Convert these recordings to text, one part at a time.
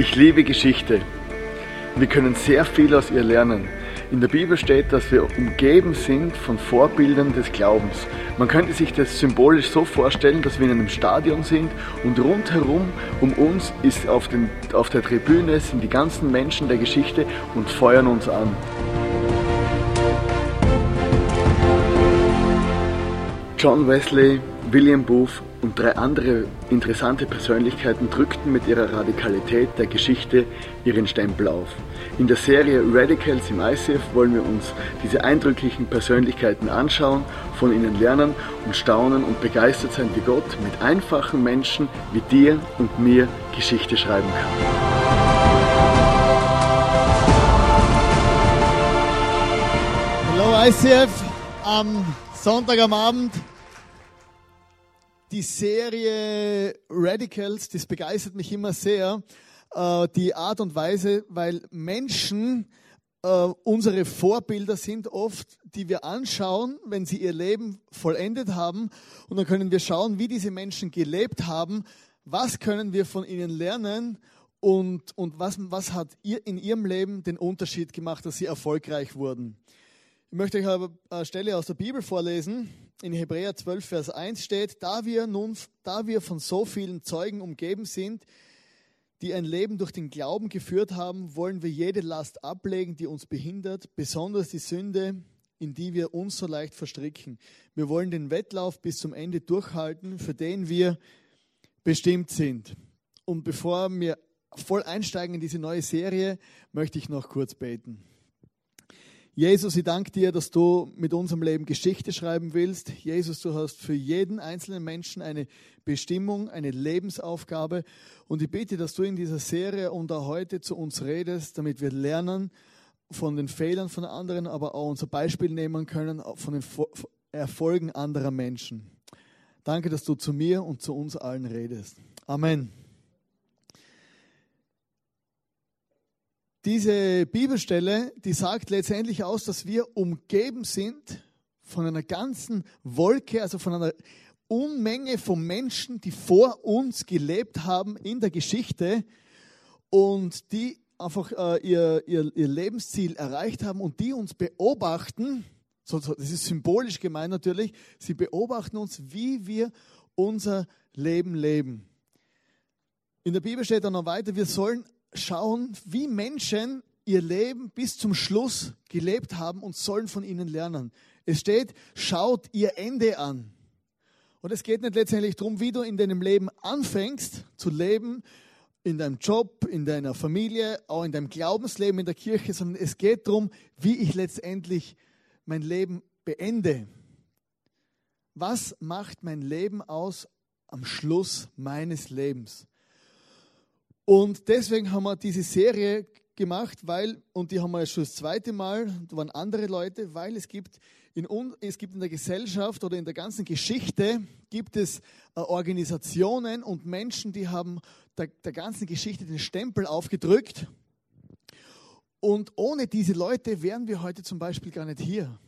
Ich liebe Geschichte. Wir können sehr viel aus ihr lernen. In der Bibel steht, dass wir umgeben sind von Vorbildern des Glaubens. Man könnte sich das symbolisch so vorstellen, dass wir in einem Stadion sind und rundherum um uns ist auf, den, auf der Tribüne sind die ganzen Menschen der Geschichte und feuern uns an. John Wesley, William Booth und drei andere interessante Persönlichkeiten drückten mit ihrer Radikalität der Geschichte ihren Stempel auf. In der Serie Radicals im ICF wollen wir uns diese eindrücklichen Persönlichkeiten anschauen, von ihnen lernen und staunen und begeistert sein, wie Gott mit einfachen Menschen wie dir und mir Geschichte schreiben kann. Hallo ICF am Sonntag am Abend. Die Serie Radicals, das begeistert mich immer sehr. Äh, die Art und Weise, weil Menschen äh, unsere Vorbilder sind oft, die wir anschauen, wenn sie ihr Leben vollendet haben. Und dann können wir schauen, wie diese Menschen gelebt haben. Was können wir von ihnen lernen? Und, und was, was hat ihr in ihrem Leben den Unterschied gemacht, dass sie erfolgreich wurden? Ich möchte euch eine Stelle aus der Bibel vorlesen. In Hebräer 12, Vers 1 steht, da wir nun, da wir von so vielen Zeugen umgeben sind, die ein Leben durch den Glauben geführt haben, wollen wir jede Last ablegen, die uns behindert, besonders die Sünde, in die wir uns so leicht verstricken. Wir wollen den Wettlauf bis zum Ende durchhalten, für den wir bestimmt sind. Und bevor wir voll einsteigen in diese neue Serie, möchte ich noch kurz beten. Jesus, ich danke dir, dass du mit unserem Leben Geschichte schreiben willst. Jesus, du hast für jeden einzelnen Menschen eine Bestimmung, eine Lebensaufgabe. Und ich bitte, dass du in dieser Serie und auch heute zu uns redest, damit wir lernen von den Fehlern von anderen, aber auch unser Beispiel nehmen können von den Erfolgen anderer Menschen. Danke, dass du zu mir und zu uns allen redest. Amen. Diese Bibelstelle, die sagt letztendlich aus, dass wir umgeben sind von einer ganzen Wolke, also von einer Unmenge von Menschen, die vor uns gelebt haben in der Geschichte und die einfach äh, ihr, ihr, ihr Lebensziel erreicht haben und die uns beobachten, so, so, das ist symbolisch gemeint natürlich, sie beobachten uns, wie wir unser Leben leben. In der Bibel steht dann noch weiter, wir sollen schauen, wie Menschen ihr Leben bis zum Schluss gelebt haben und sollen von ihnen lernen. Es steht, schaut ihr Ende an. Und es geht nicht letztendlich darum, wie du in deinem Leben anfängst zu leben, in deinem Job, in deiner Familie, auch in deinem Glaubensleben in der Kirche, sondern es geht darum, wie ich letztendlich mein Leben beende. Was macht mein Leben aus am Schluss meines Lebens? Und deswegen haben wir diese Serie gemacht, weil, und die haben wir schon das zweite Mal, da waren andere Leute, weil es gibt in, es gibt in der Gesellschaft oder in der ganzen Geschichte gibt es äh, Organisationen und Menschen, die haben der, der ganzen Geschichte den Stempel aufgedrückt. Und ohne diese Leute wären wir heute zum Beispiel gar nicht hier.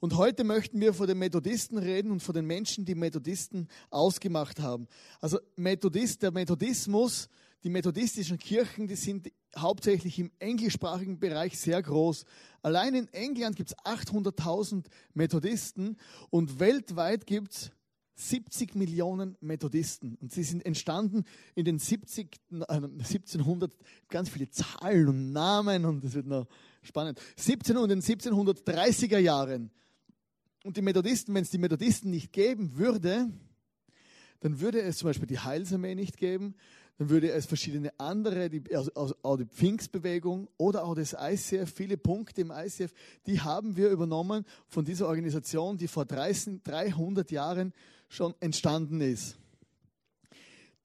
Und heute möchten wir vor den Methodisten reden und vor den Menschen, die Methodisten ausgemacht haben. Also Methodist, der Methodismus die methodistischen Kirchen, die sind hauptsächlich im englischsprachigen Bereich sehr groß. Allein in England gibt es 800.000 Methodisten und weltweit gibt es 70 Millionen Methodisten. Und sie sind entstanden in den 70, äh, 1700, ganz viele Zahlen und Namen und das wird noch spannend. 17 und in den 1730er Jahren. Und die Methodisten, wenn es die Methodisten nicht geben würde, dann würde es zum Beispiel die Heilsarmee nicht geben, dann würde es verschiedene andere, die, also auch die Pfingstbewegung oder auch das ICF, viele Punkte im ICF, die haben wir übernommen von dieser Organisation, die vor 30, 300 Jahren schon entstanden ist.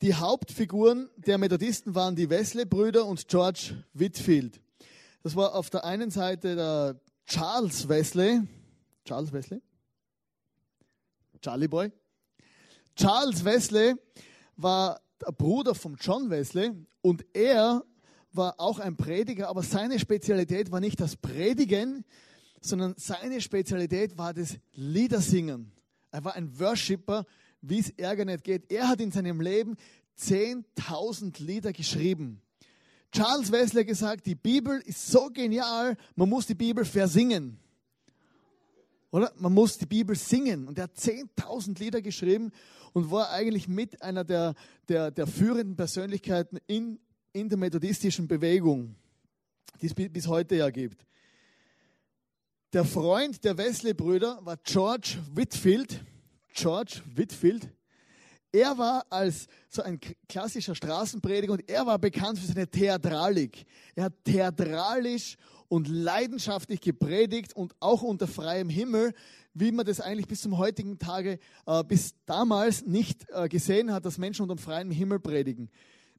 Die Hauptfiguren der Methodisten waren die Wesley-Brüder und George Whitfield. Das war auf der einen Seite der Charles Wesley. Charles Wesley? Charlie Boy. Charles Wesley war Bruder von John Wesley und er war auch ein Prediger, aber seine Spezialität war nicht das Predigen, sondern seine Spezialität war das Liedersingen. Er war ein Worshipper, wie es Ärger nicht geht. Er hat in seinem Leben 10.000 Lieder geschrieben. Charles Wesley gesagt, die Bibel ist so genial, man muss die Bibel versingern. Oder? Man muss die Bibel singen. Und er hat 10.000 Lieder geschrieben und war eigentlich mit einer der, der, der führenden Persönlichkeiten in, in der methodistischen Bewegung, die es bis heute ja gibt. Der Freund der Wesley-Brüder war George Whitfield. George Whitfield. Er war als so ein klassischer Straßenprediger und er war bekannt für seine Theatralik. Er hat theatralisch und leidenschaftlich gepredigt und auch unter freiem Himmel, wie man das eigentlich bis zum heutigen Tage, äh, bis damals nicht äh, gesehen hat, dass Menschen unter freiem Himmel predigen.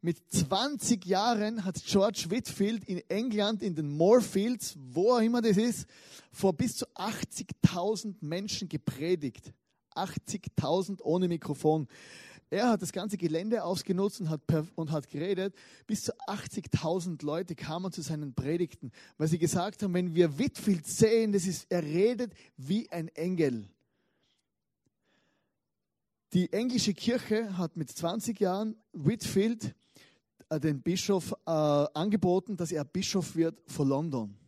Mit 20 Jahren hat George Whitfield in England, in den Moorfields, wo auch immer das ist, vor bis zu 80.000 Menschen gepredigt. 80.000 ohne Mikrofon. Er hat das ganze Gelände ausgenutzt und hat, und hat geredet. Bis zu 80.000 Leute kamen zu seinen Predigten, weil sie gesagt haben, wenn wir Whitfield sehen, das ist, er redet wie ein Engel. Die englische Kirche hat mit 20 Jahren Whitfield äh, den Bischof äh, angeboten, dass er Bischof wird von London.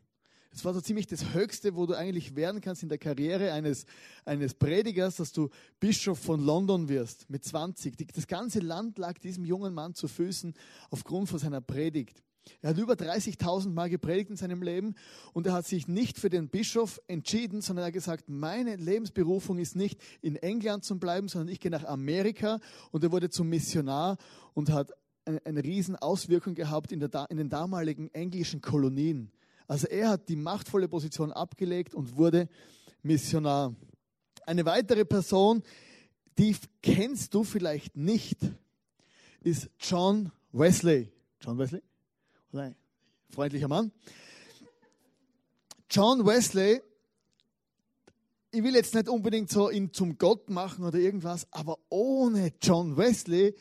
Das war so ziemlich das Höchste, wo du eigentlich werden kannst in der Karriere eines, eines Predigers, dass du Bischof von London wirst mit 20. Das ganze Land lag diesem jungen Mann zu Füßen aufgrund von seiner Predigt. Er hat über 30.000 Mal gepredigt in seinem Leben und er hat sich nicht für den Bischof entschieden, sondern er hat gesagt, meine Lebensberufung ist nicht in England zu bleiben, sondern ich gehe nach Amerika und er wurde zum Missionar und hat eine, eine riesen Auswirkung gehabt in, der, in den damaligen englischen Kolonien. Also er hat die machtvolle Position abgelegt und wurde Missionar. Eine weitere Person, die kennst du vielleicht nicht, ist John Wesley. John Wesley? Nein, freundlicher Mann. John Wesley, ich will jetzt nicht unbedingt so ihn zum Gott machen oder irgendwas, aber ohne John Wesley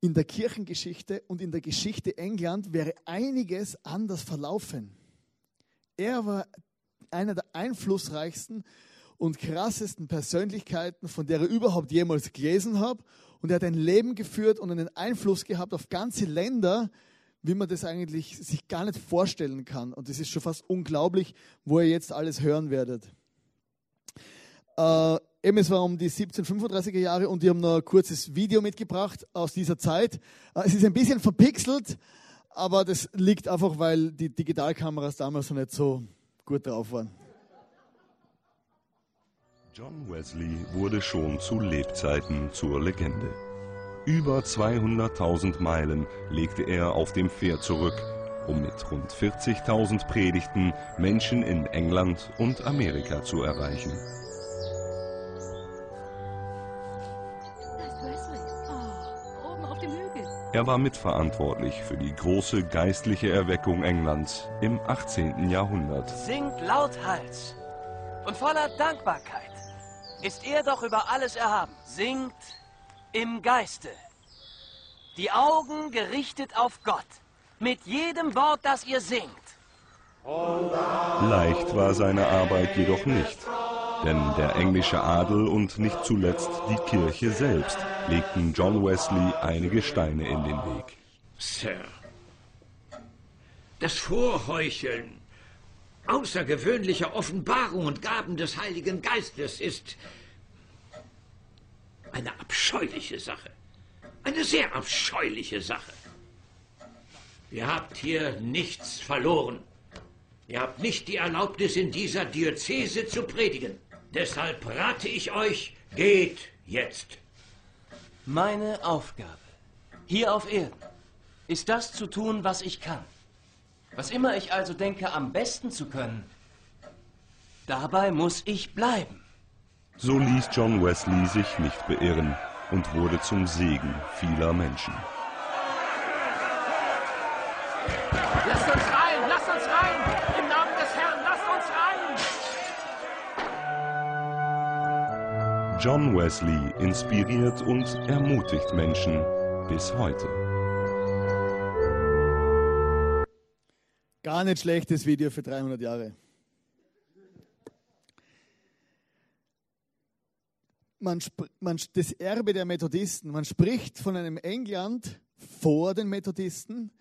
in der Kirchengeschichte und in der Geschichte England wäre einiges anders verlaufen. Er war einer der einflussreichsten und krassesten Persönlichkeiten, von der ich überhaupt jemals gelesen habe. Und er hat ein Leben geführt und einen Einfluss gehabt auf ganze Länder, wie man das eigentlich sich gar nicht vorstellen kann. Und das ist schon fast unglaublich, wo ihr jetzt alles hören werdet. Äh, eben, es war um die 1735er Jahre und die haben noch ein kurzes Video mitgebracht aus dieser Zeit. Äh, es ist ein bisschen verpixelt, aber das liegt einfach, weil die Digitalkameras damals noch nicht so gut drauf waren. John Wesley wurde schon zu Lebzeiten zur Legende. Über 200.000 Meilen legte er auf dem Pferd zurück, um mit rund 40.000 Predigten Menschen in England und Amerika zu erreichen. Er war mitverantwortlich für die große geistliche Erweckung Englands im 18. Jahrhundert. Singt lauthals und voller Dankbarkeit. Ist er doch über alles erhaben. Singt im Geiste. Die Augen gerichtet auf Gott. Mit jedem Wort, das ihr singt. Leicht war seine Arbeit jedoch nicht. Denn der englische Adel und nicht zuletzt die Kirche selbst legten John Wesley einige Steine in den Weg. Sir, das Vorheucheln außergewöhnlicher Offenbarung und Gaben des Heiligen Geistes ist eine abscheuliche Sache. Eine sehr abscheuliche Sache. Ihr habt hier nichts verloren. Ihr habt nicht die Erlaubnis, in dieser Diözese zu predigen. Deshalb rate ich euch, geht jetzt. Meine Aufgabe hier auf Erden ist das zu tun, was ich kann. Was immer ich also denke, am besten zu können, dabei muss ich bleiben. So ließ John Wesley sich nicht beirren und wurde zum Segen vieler Menschen. John Wesley inspiriert und ermutigt Menschen bis heute. Gar nicht schlechtes Video für 300 Jahre. Man, man, das Erbe der Methodisten, man spricht von einem England vor den Methodisten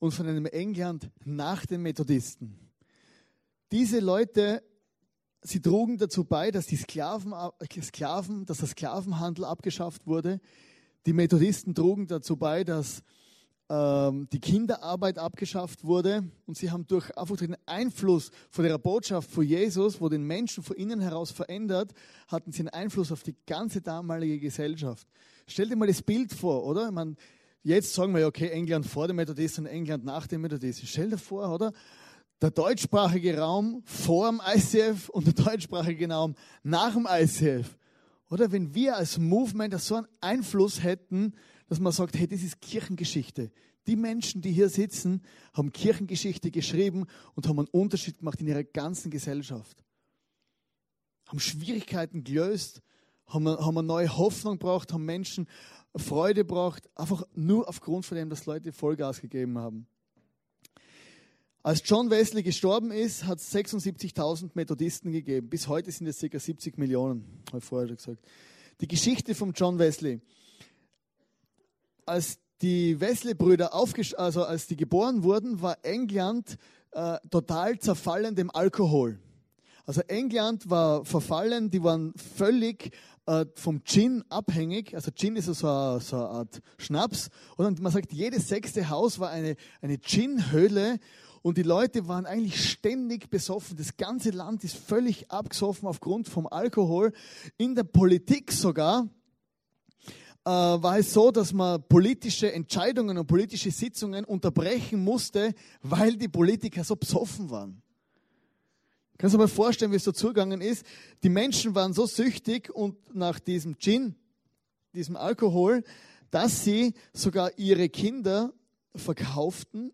und von einem England nach den Methodisten. Diese Leute, sie trugen dazu bei, dass die Sklaven, Sklaven, dass der Sklavenhandel abgeschafft wurde. Die Methodisten trugen dazu bei, dass ähm, die Kinderarbeit abgeschafft wurde und sie haben durch einfach den Einfluss von der Botschaft von Jesus, wo den Menschen von innen heraus verändert, hatten sie einen Einfluss auf die ganze damalige Gesellschaft. Stell dir mal das Bild vor, oder? Man, jetzt sagen wir ja, okay, England vor dem Methodisten und England nach dem Methodisten. Stell dir vor, oder? Der deutschsprachige Raum vor dem ICF und der deutschsprachige Raum nach dem ICF. Oder wenn wir als Movement so einen Einfluss hätten, dass man sagt, hey, das ist Kirchengeschichte. Die Menschen, die hier sitzen, haben Kirchengeschichte geschrieben und haben einen Unterschied gemacht in ihrer ganzen Gesellschaft. Haben Schwierigkeiten gelöst, haben, haben eine neue Hoffnung gebracht, haben Menschen Freude gebracht, einfach nur aufgrund von dem, dass Leute Vollgas gegeben haben. Als John Wesley gestorben ist, hat es 76.000 Methodisten gegeben. Bis heute sind es ca. 70 Millionen, habe ich vorher schon gesagt. Die Geschichte von John Wesley als die Wesley-Brüder also als die geboren wurden, war England äh, total zerfallen dem Alkohol. Also England war verfallen, die waren völlig äh, vom Gin abhängig. Also Gin ist so eine, so eine Art Schnaps. Und man sagt, jedes sechste Haus war eine, eine Gin-Höhle. Und die Leute waren eigentlich ständig besoffen. Das ganze Land ist völlig abgesoffen aufgrund vom Alkohol. In der Politik sogar äh, war es so, dass man politische Entscheidungen und politische Sitzungen unterbrechen musste, weil die Politiker so besoffen waren. Kannst du dir mal vorstellen, wie es so zugegangen ist? Die Menschen waren so süchtig und nach diesem Gin, diesem Alkohol, dass sie sogar ihre Kinder verkauften,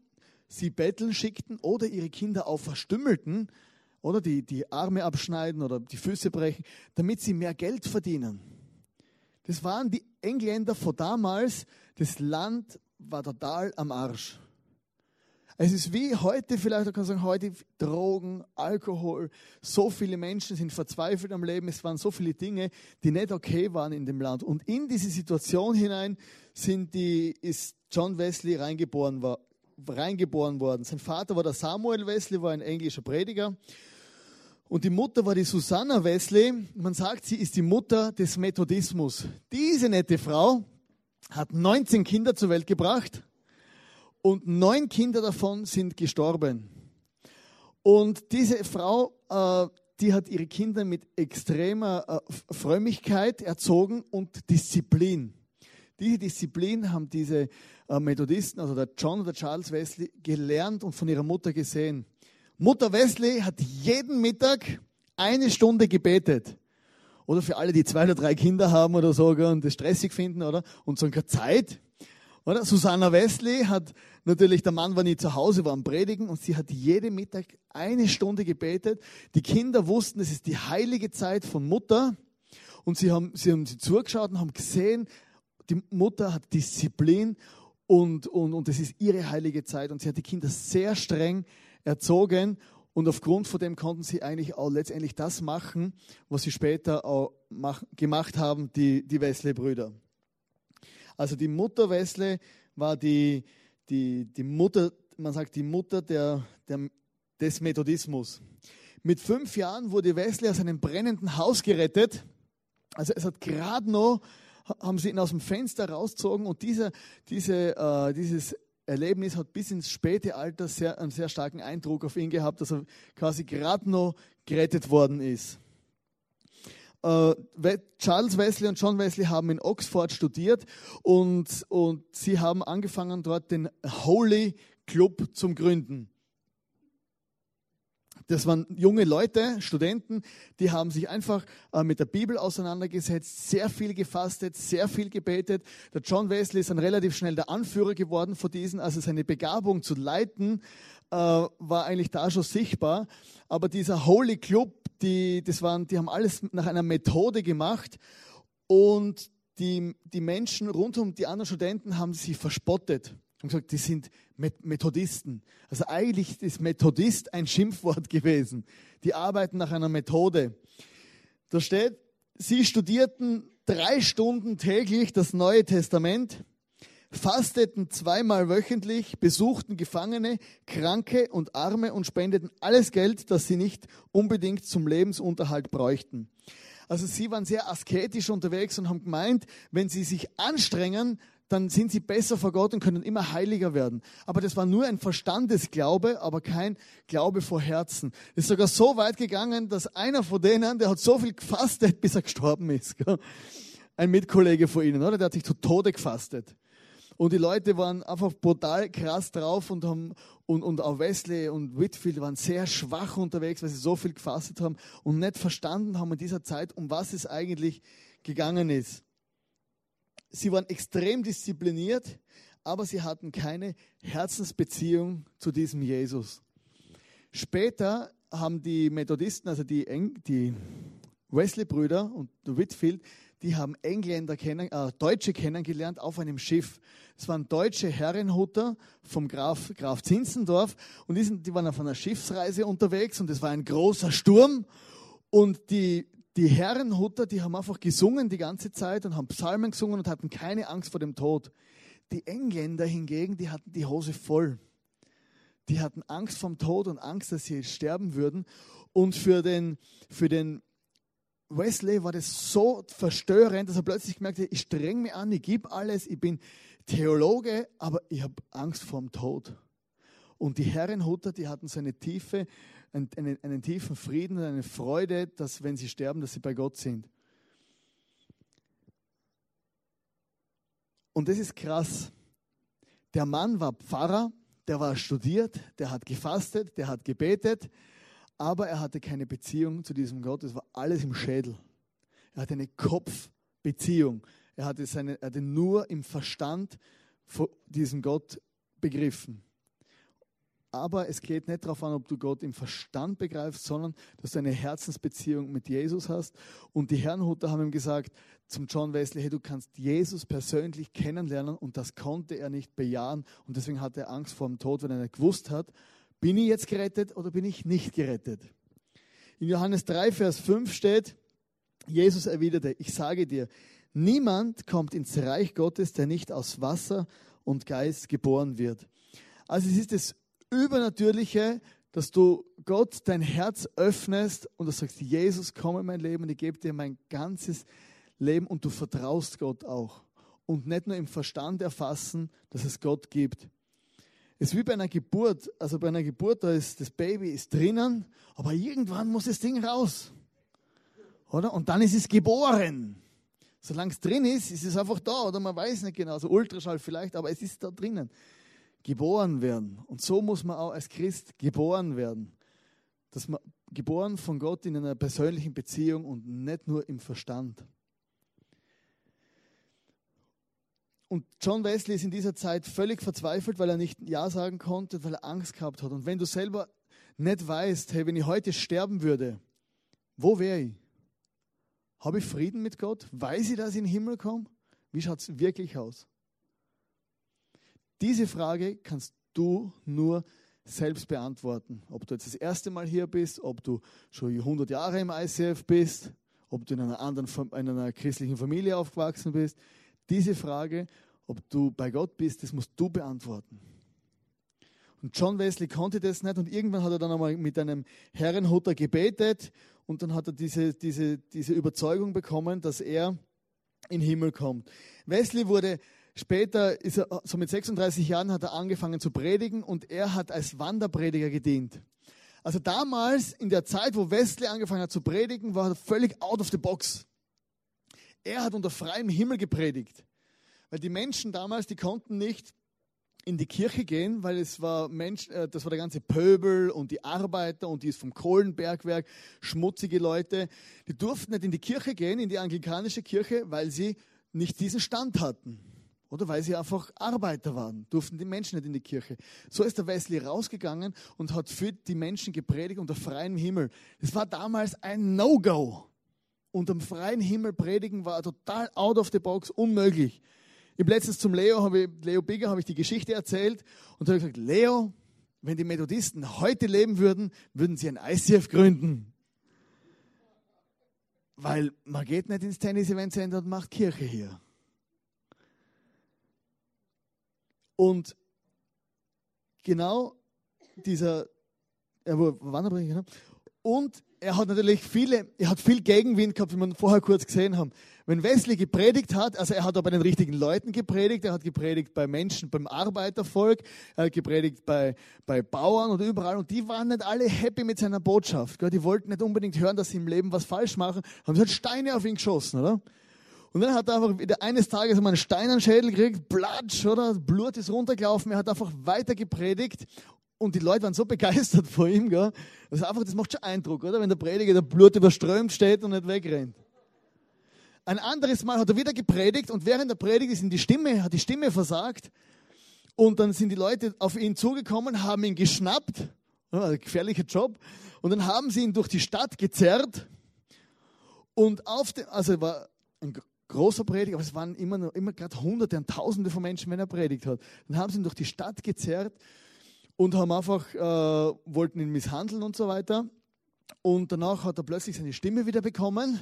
sie betteln schickten oder ihre Kinder auch verstümmelten oder die, die Arme abschneiden oder die Füße brechen, damit sie mehr Geld verdienen. Das waren die Engländer von damals. Das Land war total am Arsch. Es ist wie heute, vielleicht kann man sagen, heute Drogen, Alkohol. So viele Menschen sind verzweifelt am Leben. Es waren so viele Dinge, die nicht okay waren in dem Land. Und in diese Situation hinein sind die, ist John Wesley reingeboren, war, reingeboren worden. Sein Vater war der Samuel Wesley, war ein englischer Prediger. Und die Mutter war die Susanna Wesley. Man sagt, sie ist die Mutter des Methodismus. Diese nette Frau hat 19 Kinder zur Welt gebracht und neun Kinder davon sind gestorben. Und diese Frau, äh, die hat ihre Kinder mit extremer äh, Frömmigkeit erzogen und Disziplin. Diese Disziplin haben diese Methodisten, also der John oder Charles Wesley, gelernt und von ihrer Mutter gesehen. Mutter Wesley hat jeden Mittag eine Stunde gebetet. Oder für alle, die zwei oder drei Kinder haben oder so und das stressig finden, oder? Und so keine Zeit. Oder? Susanna Wesley hat natürlich, der Mann war nie zu Hause, war am Predigen und sie hat jeden Mittag eine Stunde gebetet. Die Kinder wussten, es ist die heilige Zeit von Mutter. Und sie haben, sie haben sie zugeschaut und haben gesehen, die Mutter hat Disziplin und, und, und es ist ihre heilige Zeit. Und sie hat die Kinder sehr streng erzogen und aufgrund von dem konnten sie eigentlich auch letztendlich das machen, was sie später auch mach, gemacht haben, die, die Wesley-Brüder. Also die Mutter Wesley war die, die, die Mutter, man sagt die Mutter der, der, des Methodismus. Mit fünf Jahren wurde Wesley aus einem brennenden Haus gerettet. Also es hat gerade noch, haben sie ihn aus dem Fenster rausgezogen und dieser, diese, äh, dieses Erlebnis hat bis ins späte Alter sehr, einen sehr starken Eindruck auf ihn gehabt, dass er quasi gerade noch gerettet worden ist. Äh, Charles Wesley und John Wesley haben in Oxford studiert und, und sie haben angefangen, dort den Holy Club zum Gründen. Das waren junge Leute, Studenten, die haben sich einfach äh, mit der Bibel auseinandergesetzt, sehr viel gefastet, sehr viel gebetet. Der John Wesley ist dann relativ schnell der Anführer geworden von diesen, also seine Begabung zu leiten äh, war eigentlich da schon sichtbar. Aber dieser Holy Club, die, das waren, die haben alles nach einer Methode gemacht und die, die Menschen rund um die anderen Studenten haben sie verspottet haben gesagt, die sind Methodisten. Also eigentlich ist Methodist ein Schimpfwort gewesen. Die arbeiten nach einer Methode. Da steht, sie studierten drei Stunden täglich das Neue Testament, fasteten zweimal wöchentlich, besuchten Gefangene, Kranke und Arme und spendeten alles Geld, das sie nicht unbedingt zum Lebensunterhalt bräuchten. Also sie waren sehr asketisch unterwegs und haben gemeint, wenn sie sich anstrengen, dann sind sie besser vor Gott und können immer heiliger werden. Aber das war nur ein Verstandesglaube, aber kein Glaube vor Herzen. Ist sogar so weit gegangen, dass einer von denen, der hat so viel gefastet, bis er gestorben ist. Ein Mitkollege von ihnen, oder? Der hat sich zu Tode gefastet. Und die Leute waren einfach brutal krass drauf und haben, und, und auch Wesley und Whitfield waren sehr schwach unterwegs, weil sie so viel gefastet haben und nicht verstanden haben in dieser Zeit, um was es eigentlich gegangen ist. Sie waren extrem diszipliniert, aber sie hatten keine Herzensbeziehung zu diesem Jesus. Später haben die Methodisten, also die, die Wesley-Brüder und Whitfield, die haben Engländer kennen, äh, Deutsche kennengelernt auf einem Schiff. Es waren deutsche Herrenhuter vom Graf, Graf Zinzendorf und die, sind, die waren auf einer Schiffsreise unterwegs und es war ein großer Sturm und die, die Herrenhutter, die haben einfach gesungen die ganze Zeit und haben Psalmen gesungen und hatten keine Angst vor dem Tod. Die Engländer hingegen, die hatten die Hose voll. Die hatten Angst vom Tod und Angst, dass sie sterben würden. Und für den, für den Wesley war das so verstörend, dass er plötzlich gemerkt hat, ich streng mich an, ich gebe alles, ich bin Theologe, aber ich habe Angst vor dem Tod. Und die Herrenhutter, die hatten so eine tiefe einen, einen, tiefen Frieden und eine Freude, dass wenn sie sterben, dass sie bei Gott sind. Und das ist krass. Der Mann war Pfarrer, der war studiert, der hat gefastet, der hat gebetet, aber er hatte keine Beziehung zu diesem Gott. Es war alles im Schädel. Er hatte eine Kopfbeziehung. Er hatte, seine, er hatte nur im Verstand von diesem Gott begriffen. Aber es geht nicht darauf an, ob du Gott im Verstand begreifst, sondern dass du eine Herzensbeziehung mit Jesus hast. Und die Herrenhuter haben ihm gesagt zum John Wesley, hey, du kannst Jesus persönlich kennenlernen und das konnte er nicht bejahen. Und deswegen hatte er Angst vor dem Tod, wenn er nicht gewusst hat, bin ich jetzt gerettet oder bin ich nicht gerettet. In Johannes 3, Vers 5 steht, Jesus erwiderte, ich sage dir, niemand kommt ins Reich Gottes, der nicht aus Wasser und Geist geboren wird. Also es ist das Übernatürliche, dass du Gott dein Herz öffnest und du sagst, Jesus, komm in mein Leben und ich gebe dir mein ganzes Leben und du vertraust Gott auch. Und nicht nur im Verstand erfassen, dass es Gott gibt. Es ist wie bei einer Geburt. Also bei einer Geburt, da ist das Baby ist drinnen, aber irgendwann muss das Ding raus. Oder? Und dann ist es geboren. Solange es drin ist, ist es einfach da. Oder man weiß nicht genau, so Ultraschall vielleicht, aber es ist da drinnen geboren werden. Und so muss man auch als Christ geboren werden. Dass man geboren von Gott in einer persönlichen Beziehung und nicht nur im Verstand. Und John Wesley ist in dieser Zeit völlig verzweifelt, weil er nicht Ja sagen konnte, weil er Angst gehabt hat. Und wenn du selber nicht weißt, hey, wenn ich heute sterben würde, wo wäre ich? Habe ich Frieden mit Gott? Weiß ich, dass ich in den Himmel komme? Wie schaut es wirklich aus? Diese Frage kannst du nur selbst beantworten. Ob du jetzt das erste Mal hier bist, ob du schon 100 Jahre im ICF bist, ob du in einer anderen in einer christlichen Familie aufgewachsen bist. Diese Frage, ob du bei Gott bist, das musst du beantworten. Und John Wesley konnte das nicht und irgendwann hat er dann einmal mit einem Herrenhutter gebetet und dann hat er diese, diese, diese Überzeugung bekommen, dass er in den Himmel kommt. Wesley wurde Später ist er, so mit 36 Jahren hat er angefangen zu predigen und er hat als Wanderprediger gedient. Also damals, in der Zeit, wo Wesley angefangen hat zu predigen, war er völlig out of the box. Er hat unter freiem Himmel gepredigt. Weil die Menschen damals, die konnten nicht in die Kirche gehen, weil es war Mensch, äh, das war der ganze Pöbel und die Arbeiter und die ist vom Kohlenbergwerk, schmutzige Leute, die durften nicht in die Kirche gehen, in die anglikanische Kirche, weil sie nicht diesen Stand hatten. Oder weil sie einfach Arbeiter waren, durften die Menschen nicht in die Kirche. So ist der Wesley rausgegangen und hat für die Menschen gepredigt unter freiem Himmel. Das war damals ein No-Go. Unter freien Himmel predigen war total out of the box, unmöglich. Ich habe letztens zum Leo, habe ich, Leo Bigger, habe ich die Geschichte erzählt und habe gesagt, Leo, wenn die Methodisten heute leben würden, würden sie ein ICF gründen. Weil man geht nicht ins Tennis-Event-Center und macht Kirche hier. Und genau dieser, er war Wanderprediger, genau. und er hat natürlich viele, er hat viel Gegenwind gehabt, wie wir vorher kurz gesehen haben. Wenn Wesley gepredigt hat, also er hat auch bei den richtigen Leuten gepredigt, er hat gepredigt bei Menschen, beim Arbeitervolk, er hat gepredigt bei, bei Bauern und überall und die waren nicht alle happy mit seiner Botschaft. Die wollten nicht unbedingt hören, dass sie im Leben was falsch machen, haben sie halt Steine auf ihn geschossen, oder? Und dann hat er einfach wieder eines Tages einmal einen Stein an den Schädel gekriegt, platsch, oder? Blut ist runtergelaufen, er hat einfach weiter gepredigt und die Leute waren so begeistert vor ihm, gell? Also einfach, das macht schon Eindruck, oder? Wenn der Prediger der Blut überströmt steht und nicht wegrennt. Ein anderes Mal hat er wieder gepredigt und während der Predigt ist ihm die Stimme, hat die Stimme versagt. Und dann sind die Leute auf ihn zugekommen, haben ihn geschnappt. Ja, gefährlicher Job. Und dann haben sie ihn durch die Stadt gezerrt. Und auf dem, also war ein großer Prediger, aber es waren immer, immer gerade Hunderte und Tausende von Menschen, wenn er predigt hat. Dann haben sie ihn durch die Stadt gezerrt und haben einfach, äh, wollten ihn misshandeln und so weiter. Und danach hat er plötzlich seine Stimme wieder bekommen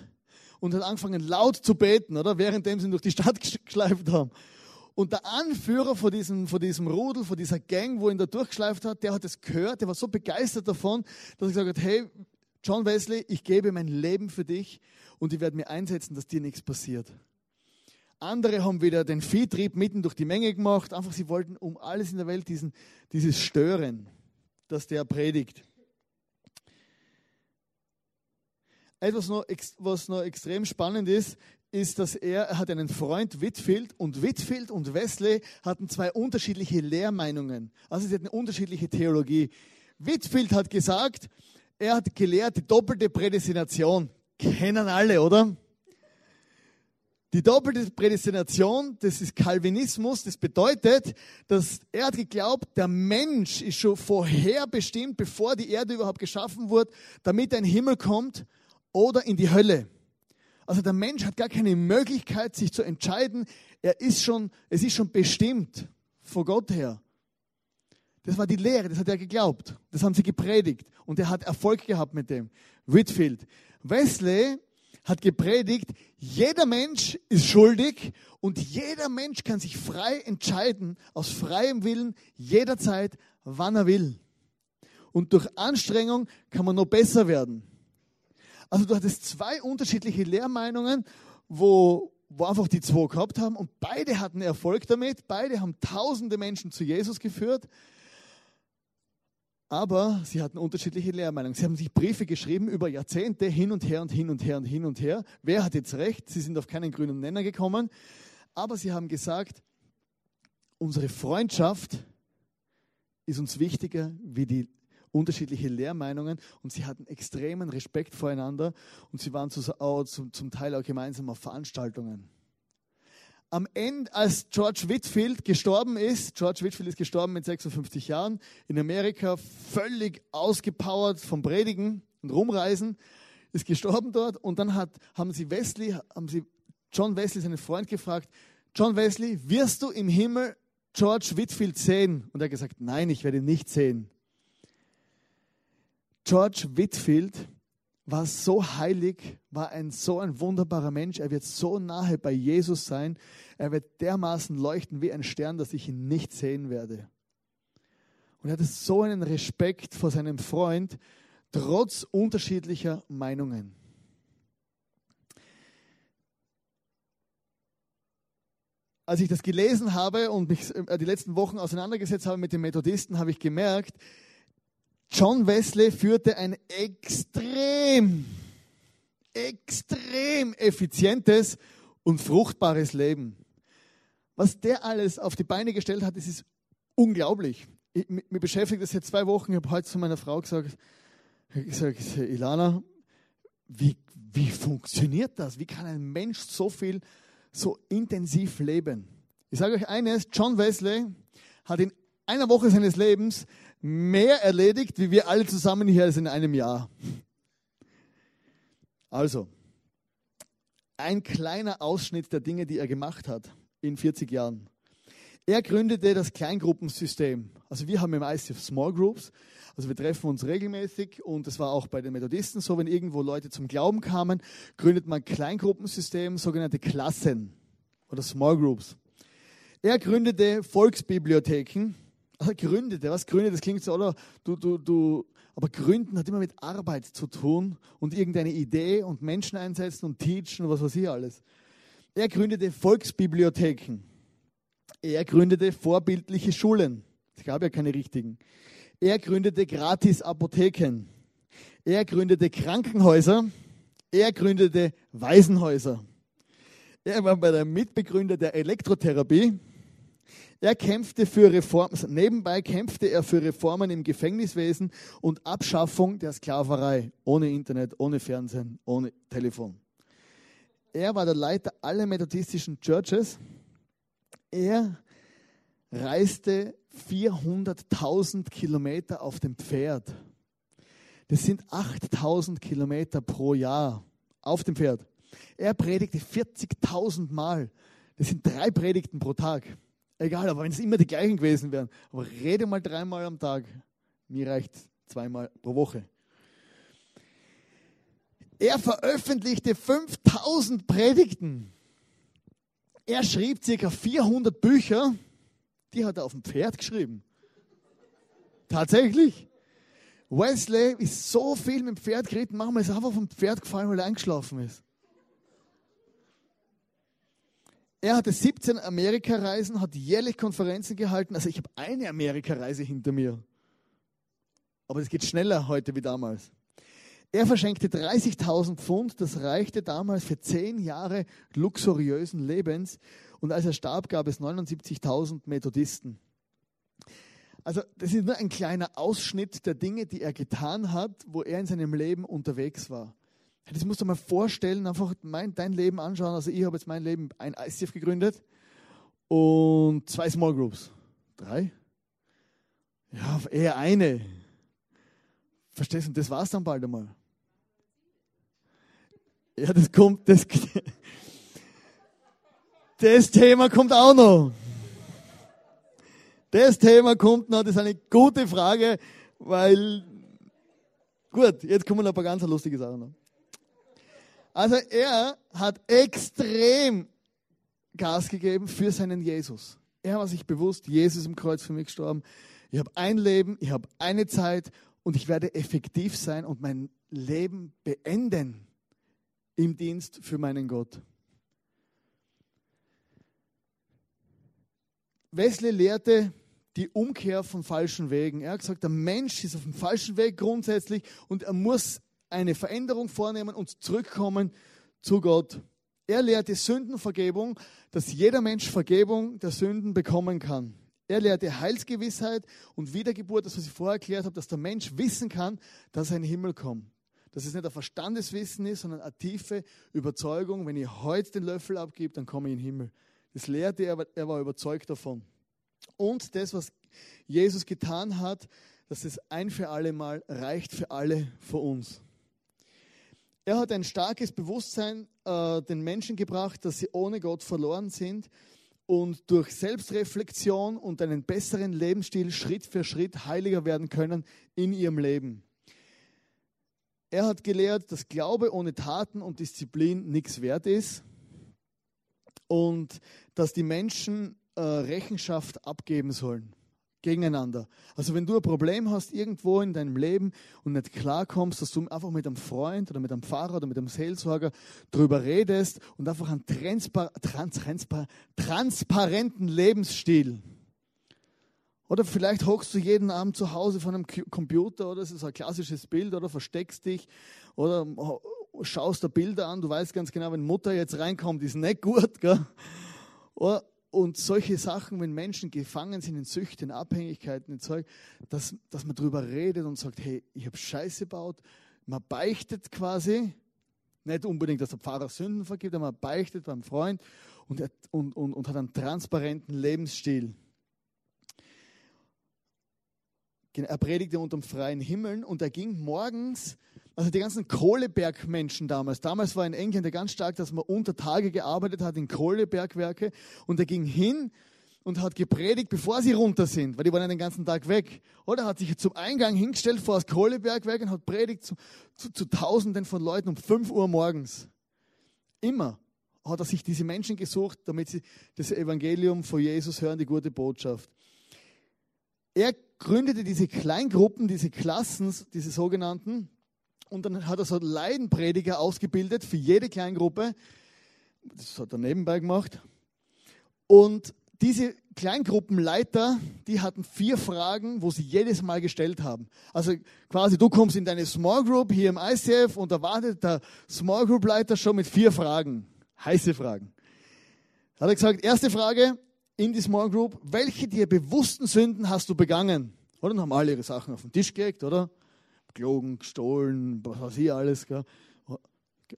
und hat angefangen laut zu beten, oder? Währenddem sie ihn durch die Stadt geschleift haben. Und der Anführer von diesem, von diesem Rudel, von dieser Gang, wo ihn da durchgeschleift hat, der hat es gehört, der war so begeistert davon, dass er gesagt hat, hey, John Wesley, ich gebe mein Leben für dich und ich werde mir einsetzen, dass dir nichts passiert. Andere haben wieder den Viehtrieb mitten durch die Menge gemacht. Einfach, sie wollten um alles in der Welt diesen, dieses Stören, dass der predigt. Etwas, noch, was noch extrem spannend ist, ist, dass er, er hat einen Freund, Whitfield, und Whitfield und Wesley hatten zwei unterschiedliche Lehrmeinungen. Also sie hatten eine unterschiedliche Theologie. Whitfield hat gesagt, er hat gelehrt die doppelte Prädestination. Kennen alle, oder? Die doppelte Prädestination, das ist Calvinismus, das bedeutet, dass er hat geglaubt, der Mensch ist schon vorherbestimmt, bevor die Erde überhaupt geschaffen wurde, damit ein Himmel kommt oder in die Hölle. Also der Mensch hat gar keine Möglichkeit, sich zu entscheiden. Er ist schon, es ist schon bestimmt vor Gott her. Das war die Lehre, das hat er geglaubt. Das haben sie gepredigt und er hat Erfolg gehabt mit dem. Whitfield. Wesley hat gepredigt, jeder Mensch ist schuldig und jeder Mensch kann sich frei entscheiden, aus freiem Willen, jederzeit, wann er will. Und durch Anstrengung kann man noch besser werden. Also du hattest zwei unterschiedliche Lehrmeinungen, wo, wo einfach die zwei gehabt haben und beide hatten Erfolg damit, beide haben tausende Menschen zu Jesus geführt aber sie hatten unterschiedliche Lehrmeinungen. Sie haben sich Briefe geschrieben über Jahrzehnte hin und her und hin und her und hin und her. Wer hat jetzt recht? Sie sind auf keinen grünen Nenner gekommen. Aber sie haben gesagt, unsere Freundschaft ist uns wichtiger wie die unterschiedlichen Lehrmeinungen und sie hatten extremen Respekt voreinander und sie waren zum Teil auch gemeinsam auf Veranstaltungen am Ende, als George Whitfield gestorben ist, George Whitfield ist gestorben mit 56 Jahren, in Amerika völlig ausgepowert vom Predigen und Rumreisen, ist gestorben dort und dann hat, haben sie Wesley, haben sie John Wesley, seinen Freund, gefragt, John Wesley, wirst du im Himmel George Whitfield sehen? Und er hat gesagt, nein, ich werde ihn nicht sehen. George Whitfield war so heilig, war ein so ein wunderbarer Mensch. Er wird so nahe bei Jesus sein. Er wird dermaßen leuchten wie ein Stern, dass ich ihn nicht sehen werde. Und er hatte so einen Respekt vor seinem Freund, trotz unterschiedlicher Meinungen. Als ich das gelesen habe und mich äh, die letzten Wochen auseinandergesetzt habe mit den Methodisten, habe ich gemerkt, John Wesley führte ein extrem, extrem effizientes und fruchtbares Leben. Was der alles auf die Beine gestellt hat, das ist unglaublich. Ich, mir beschäftigt das jetzt zwei Wochen. Ich habe heute zu meiner Frau gesagt, ich sage, Ilana, wie, wie funktioniert das? Wie kann ein Mensch so viel, so intensiv leben? Ich sage euch eines, John Wesley hat in einer Woche seines Lebens mehr erledigt, wie wir alle zusammen hier in einem Jahr. Also, ein kleiner Ausschnitt der Dinge, die er gemacht hat in 40 Jahren. Er gründete das Kleingruppensystem. Also wir haben im ICF Small Groups. Also wir treffen uns regelmäßig und das war auch bei den Methodisten so, wenn irgendwo Leute zum Glauben kamen, gründet man ein Kleingruppensystem, sogenannte Klassen oder Small Groups. Er gründete Volksbibliotheken. Gründete, was gründete, das klingt so, oder? Du, du, du, aber gründen hat immer mit Arbeit zu tun und irgendeine Idee und Menschen einsetzen und teachen und was weiß ich alles. Er gründete Volksbibliotheken. Er gründete vorbildliche Schulen. Es gab ja keine richtigen. Er gründete gratis Apotheken. Er gründete Krankenhäuser. Er gründete Waisenhäuser. Er war bei der Mitbegründer der Elektrotherapie. Er kämpfte für Reformen, nebenbei kämpfte er für Reformen im Gefängniswesen und Abschaffung der Sklaverei. Ohne Internet, ohne Fernsehen, ohne Telefon. Er war der Leiter aller methodistischen Churches. Er reiste 400.000 Kilometer auf dem Pferd. Das sind 8000 Kilometer pro Jahr auf dem Pferd. Er predigte 40.000 Mal. Das sind drei Predigten pro Tag. Egal, aber wenn es immer die gleichen gewesen wären. Aber rede mal dreimal am Tag. Mir reicht zweimal pro Woche. Er veröffentlichte 5000 Predigten. Er schrieb ca. 400 Bücher. Die hat er auf dem Pferd geschrieben. Tatsächlich. Wesley ist so viel mit dem Pferd geritten, manchmal ist er einfach vom Pferd gefallen, weil er eingeschlafen ist. Er hatte 17 Amerikareisen, hat jährlich Konferenzen gehalten. Also ich habe eine Amerikareise hinter mir. Aber es geht schneller heute wie damals. Er verschenkte 30.000 Pfund, das reichte damals für zehn Jahre luxuriösen Lebens. Und als er starb, gab es 79.000 Methodisten. Also das ist nur ein kleiner Ausschnitt der Dinge, die er getan hat, wo er in seinem Leben unterwegs war. Das musst du mal vorstellen, einfach mein, dein Leben anschauen. Also ich habe jetzt mein Leben ein ICF gegründet und zwei Small Groups. Drei? Ja, eher eine. Verstehst du? Und das war es dann bald einmal. Ja, das kommt, das, das Thema kommt auch noch. Das Thema kommt noch, das ist eine gute Frage, weil, gut, jetzt kommen noch ein paar ganz lustige Sachen noch. Also er hat extrem Gas gegeben für seinen Jesus. Er war sich bewusst, Jesus im Kreuz für mich gestorben. Ich habe ein Leben, ich habe eine Zeit und ich werde effektiv sein und mein Leben beenden im Dienst für meinen Gott. Wesley lehrte die Umkehr von falschen Wegen. Er hat gesagt, der Mensch ist auf dem falschen Weg grundsätzlich und er muss eine Veränderung vornehmen und zurückkommen zu Gott. Er lehrte Sündenvergebung, dass jeder Mensch Vergebung der Sünden bekommen kann. Er lehrte Heilsgewissheit und Wiedergeburt, das was ich vorher erklärt habe, dass der Mensch wissen kann, dass er in den Himmel kommt. Dass es nicht ein Verstandeswissen ist, sondern eine tiefe Überzeugung, wenn ich heute den Löffel abgebe, dann komme ich in den Himmel. Das lehrte er, er war überzeugt davon. Und das, was Jesus getan hat, dass es ein für alle Mal reicht für alle von uns. Er hat ein starkes Bewusstsein äh, den Menschen gebracht, dass sie ohne Gott verloren sind und durch Selbstreflexion und einen besseren Lebensstil Schritt für Schritt heiliger werden können in ihrem Leben. Er hat gelehrt, dass Glaube ohne Taten und Disziplin nichts wert ist und dass die Menschen äh, Rechenschaft abgeben sollen gegeneinander. Also wenn du ein Problem hast irgendwo in deinem Leben und nicht klarkommst, dass du einfach mit einem Freund oder mit einem Pfarrer oder mit einem Seelsorger darüber redest und einfach einen transpar trans transpar transparenten Lebensstil. Oder vielleicht hockst du jeden Abend zu Hause von einem Computer oder es ist ein klassisches Bild oder versteckst dich oder schaust dir Bilder an, du weißt ganz genau, wenn Mutter jetzt reinkommt, ist nicht gut. Gell? Oder und solche Sachen, wenn Menschen gefangen sind in Süchten, Abhängigkeiten, in Zeug, dass, dass man darüber redet und sagt, hey, ich habe Scheiße gebaut. Man beichtet quasi, nicht unbedingt, dass der Pfarrer Sünden vergibt, aber man beichtet beim Freund und, und, und, und hat einen transparenten Lebensstil. Er predigte unter dem freien Himmel und er ging morgens also die ganzen Kohlebergmenschen damals. Damals war in England ganz stark, dass man unter Tage gearbeitet hat in Kohlebergwerke. Und er ging hin und hat gepredigt, bevor sie runter sind, weil die waren ja den ganzen Tag weg. Oder hat sich zum Eingang hingestellt vor das Kohlebergwerk und hat predigt zu, zu, zu Tausenden von Leuten um 5 Uhr morgens. Immer. hat er sich diese Menschen gesucht, damit sie das Evangelium von Jesus hören, die gute Botschaft. Er gründete diese Kleingruppen, diese Klassen, diese sogenannten, und dann hat er so Leidenprediger ausgebildet für jede Kleingruppe. Das hat er nebenbei gemacht. Und diese Kleingruppenleiter, die hatten vier Fragen, wo sie jedes Mal gestellt haben. Also quasi, du kommst in deine Small Group hier im ICF und da wartet der Small Group Leiter schon mit vier Fragen. Heiße Fragen. Hat er gesagt, erste Frage in die Small Group, welche dir bewussten Sünden hast du begangen? Oder? Dann haben alle ihre Sachen auf den Tisch gelegt, oder? Gelogen, gestohlen, was weiß ich alles. Gell?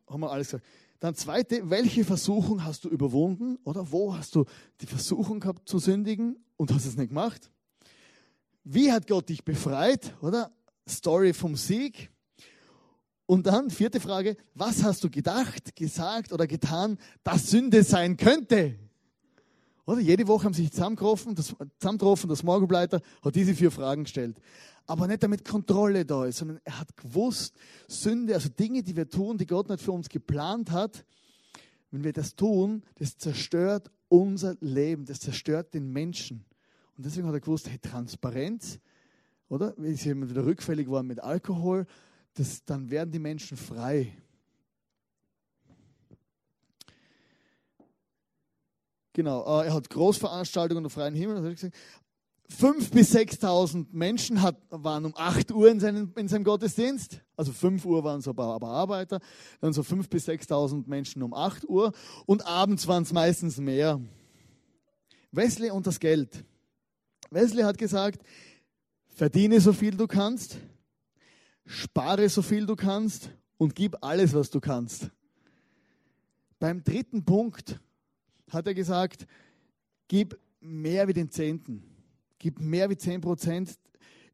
Haben wir alles gesagt. Dann zweite, welche Versuchung hast du überwunden? Oder wo hast du die Versuchung gehabt zu sündigen und hast es nicht gemacht? Wie hat Gott dich befreit? Oder? Story vom Sieg. Und dann vierte Frage, was hast du gedacht, gesagt oder getan, das Sünde sein könnte? Oder jede Woche haben sich zusammengetroffen, das, zusammengetroffen, das Morgenbleiter hat diese vier Fragen gestellt aber nicht damit Kontrolle da ist, sondern er hat gewusst, Sünde, also Dinge, die wir tun, die Gott nicht für uns geplant hat, wenn wir das tun, das zerstört unser Leben, das zerstört den Menschen. Und deswegen hat er gewusst, hey, Transparenz, oder? Wenn sie wieder rückfällig waren mit Alkohol, das, dann werden die Menschen frei. Genau, äh, er hat Großveranstaltungen unter freien Himmel. 5.000 bis 6.000 Menschen hat, waren um 8 Uhr in, seinen, in seinem Gottesdienst. Also 5 Uhr waren so aber Arbeiter. Dann so 5.000 bis 6.000 Menschen um 8 Uhr. Und abends waren es meistens mehr. Wesley und das Geld. Wesley hat gesagt, verdiene so viel du kannst, spare so viel du kannst und gib alles, was du kannst. Beim dritten Punkt hat er gesagt, gib mehr wie den Zehnten gib mehr wie 10 Prozent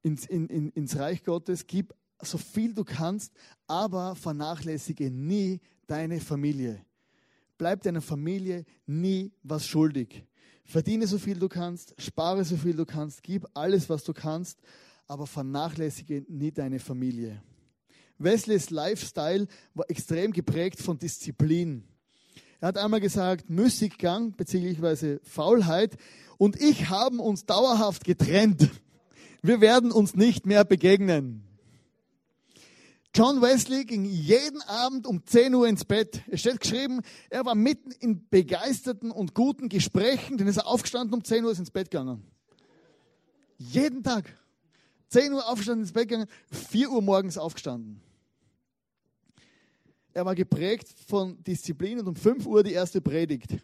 ins, in, in, ins Reich Gottes, gib so viel du kannst, aber vernachlässige nie deine Familie. Bleib deiner Familie nie was schuldig. Verdiene so viel du kannst, spare so viel du kannst, gib alles, was du kannst, aber vernachlässige nie deine Familie. Wesleys Lifestyle war extrem geprägt von Disziplin. Er hat einmal gesagt, Müßiggang bzw. Faulheit und ich haben uns dauerhaft getrennt. Wir werden uns nicht mehr begegnen. John Wesley ging jeden Abend um 10 Uhr ins Bett. Es steht geschrieben, er war mitten in begeisterten und guten Gesprächen, dann ist er aufgestanden um 10 Uhr ist ins Bett gegangen. Jeden Tag. 10 Uhr aufgestanden ins Bett gegangen, 4 Uhr morgens aufgestanden. Er war geprägt von Disziplin und um 5 Uhr die erste Predigt.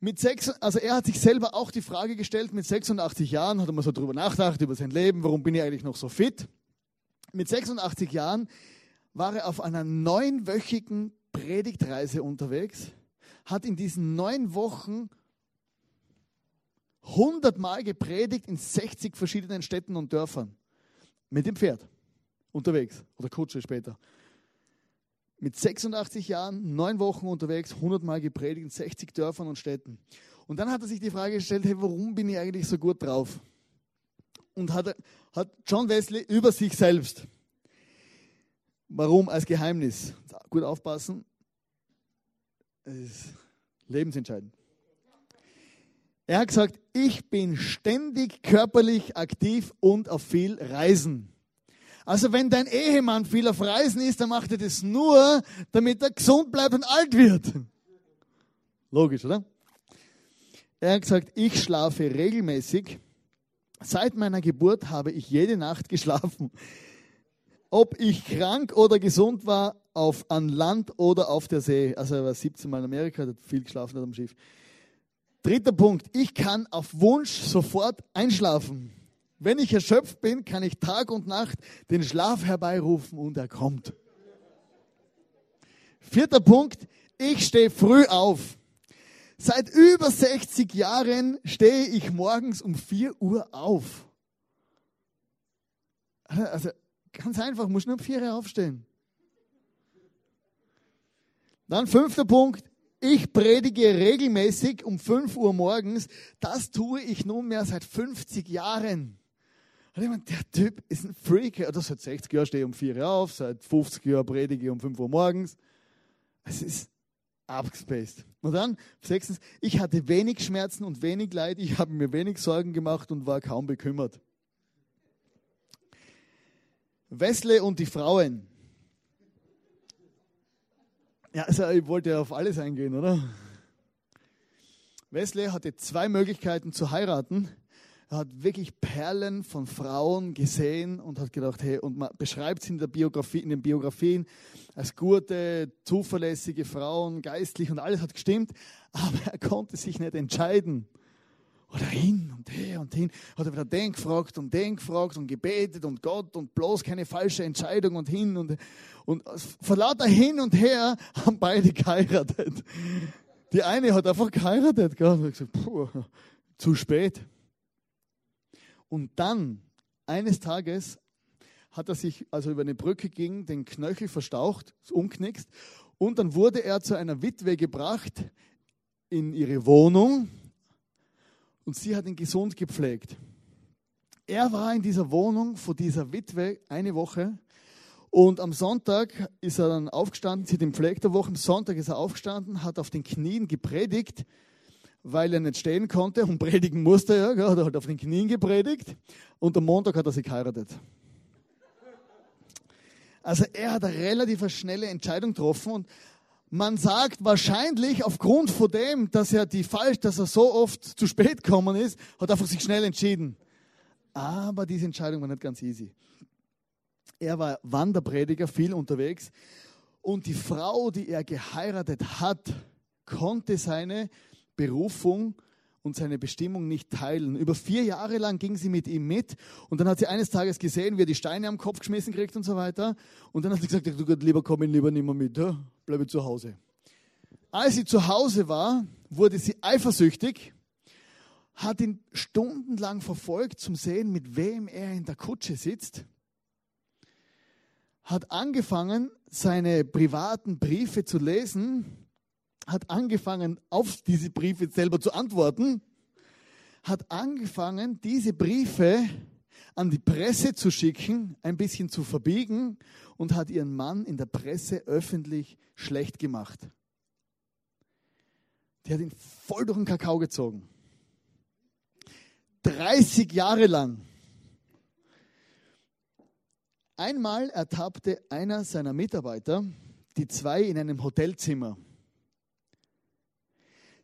Mit sechs, also er hat sich selber auch die Frage gestellt, mit 86 Jahren hat er mal so drüber nachgedacht, über sein Leben, warum bin ich eigentlich noch so fit? Mit 86 Jahren war er auf einer neunwöchigen Predigtreise unterwegs, hat in diesen neun Wochen 100 Mal gepredigt in 60 verschiedenen Städten und Dörfern. Mit dem Pferd unterwegs oder Kutsche später mit 86 Jahren, neun Wochen unterwegs, 100 Mal gepredigt in 60 Dörfern und Städten. Und dann hat er sich die Frage gestellt, hey, warum bin ich eigentlich so gut drauf? Und hat, hat John Wesley über sich selbst. Warum als Geheimnis? Gut aufpassen. Es ist lebensentscheidend. Er hat gesagt, ich bin ständig körperlich aktiv und auf viel Reisen. Also wenn dein Ehemann viel auf Reisen ist, dann macht er das nur, damit er gesund bleibt und alt wird. Logisch, oder? Er hat gesagt, ich schlafe regelmäßig. Seit meiner Geburt habe ich jede Nacht geschlafen. Ob ich krank oder gesund war, auf, an Land oder auf der See. Also er war 17 Mal in Amerika, hat viel geschlafen am Schiff. Dritter Punkt, ich kann auf Wunsch sofort einschlafen. Wenn ich erschöpft bin, kann ich Tag und Nacht den Schlaf herbeirufen und er kommt. Vierter Punkt, ich stehe früh auf. Seit über 60 Jahren stehe ich morgens um 4 Uhr auf. Also ganz einfach, muss nur um 4 Uhr aufstehen. Dann fünfter Punkt, ich predige regelmäßig um 5 Uhr morgens. Das tue ich nunmehr seit 50 Jahren. Und ich meine, der Typ ist ein Freak. Oder seit 60 Jahren stehe ich um 4 Uhr auf, seit 50 Jahren predige ich um 5 Uhr morgens. Es ist abgespaced. Und dann, sechstens, ich hatte wenig Schmerzen und wenig Leid, ich habe mir wenig Sorgen gemacht und war kaum bekümmert. Wesley und die Frauen. Ja, also ich wollte ja auf alles eingehen, oder? Wesley hatte zwei Möglichkeiten zu heiraten. Er hat wirklich Perlen von Frauen gesehen und hat gedacht, hey, und man beschreibt es in, der Biografie, in den Biografien als gute, zuverlässige Frauen, geistlich und alles hat gestimmt, aber er konnte sich nicht entscheiden. Oder hin und her und hin. Hat er wieder den gefragt und den gefragt und gebetet und Gott und bloß keine falsche Entscheidung und hin und, und vor lauter hin und her haben beide geheiratet. Die eine hat einfach geheiratet? Und hat gesagt, puh, zu spät. Und dann, eines Tages, hat er sich, also über eine Brücke ging, den Knöchel verstaucht, umknickst, und dann wurde er zu einer Witwe gebracht in ihre Wohnung. Und sie hat ihn gesund gepflegt. Er war in dieser Wohnung vor dieser Witwe eine Woche. Und am Sonntag ist er dann aufgestanden, sie hat ihn pflegt der Woche, am Sonntag ist er aufgestanden, hat auf den Knien gepredigt weil er nicht stehen konnte und predigen musste. Ja, hat halt auf den Knien gepredigt und am Montag hat er sich geheiratet. Also er hat eine relativ schnelle Entscheidung getroffen und man sagt wahrscheinlich aufgrund von dem, dass er die falsch, dass er so oft zu spät gekommen ist, hat er einfach sich schnell entschieden. Aber diese Entscheidung war nicht ganz easy. Er war Wanderprediger, viel unterwegs und die Frau, die er geheiratet hat, konnte seine Berufung und seine Bestimmung nicht teilen. Über vier Jahre lang ging sie mit ihm mit und dann hat sie eines Tages gesehen, wie er die Steine am Kopf geschmissen kriegt und so weiter. Und dann hat sie gesagt, du Gott, lieber komm ich lieber nicht mehr mit, bleibe zu Hause. Als sie zu Hause war, wurde sie eifersüchtig, hat ihn stundenlang verfolgt zum Sehen, mit wem er in der Kutsche sitzt, hat angefangen, seine privaten Briefe zu lesen hat angefangen, auf diese Briefe selber zu antworten, hat angefangen, diese Briefe an die Presse zu schicken, ein bisschen zu verbiegen und hat ihren Mann in der Presse öffentlich schlecht gemacht. Die hat ihn voll durch den Kakao gezogen. 30 Jahre lang. Einmal ertappte einer seiner Mitarbeiter die zwei in einem Hotelzimmer.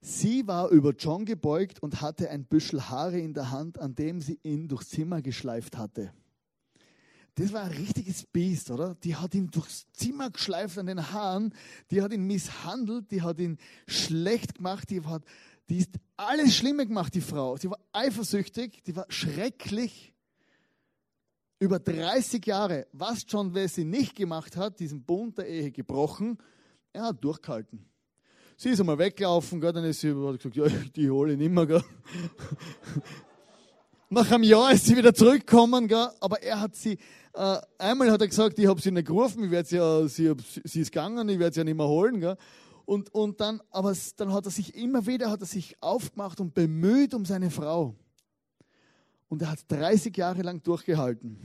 Sie war über John gebeugt und hatte ein Büschel Haare in der Hand, an dem sie ihn durchs Zimmer geschleift hatte. Das war ein richtiges Biest, oder? Die hat ihn durchs Zimmer geschleift an den Haaren, die hat ihn misshandelt, die hat ihn schlecht gemacht, die hat die ist alles Schlimme gemacht, die Frau. Sie war eifersüchtig, die war schrecklich. Über 30 Jahre, was John Wesley nicht gemacht hat, diesen Bund der Ehe gebrochen, er hat durchgehalten. Sie ist einmal weggelaufen, gell, dann ist sie hat gesagt, ja, die hole ich nicht mehr. Nach einem Jahr ist sie wieder zurückgekommen, aber er hat sie, äh, einmal hat er gesagt, ich habe sie nicht gerufen, ich werde sie, ja, sie, sie ist gegangen, ich werde sie ja nicht mehr holen. Gell. Und, und dann, aber dann hat er sich immer wieder, hat er sich aufgemacht und bemüht um seine Frau. Und er hat 30 Jahre lang durchgehalten.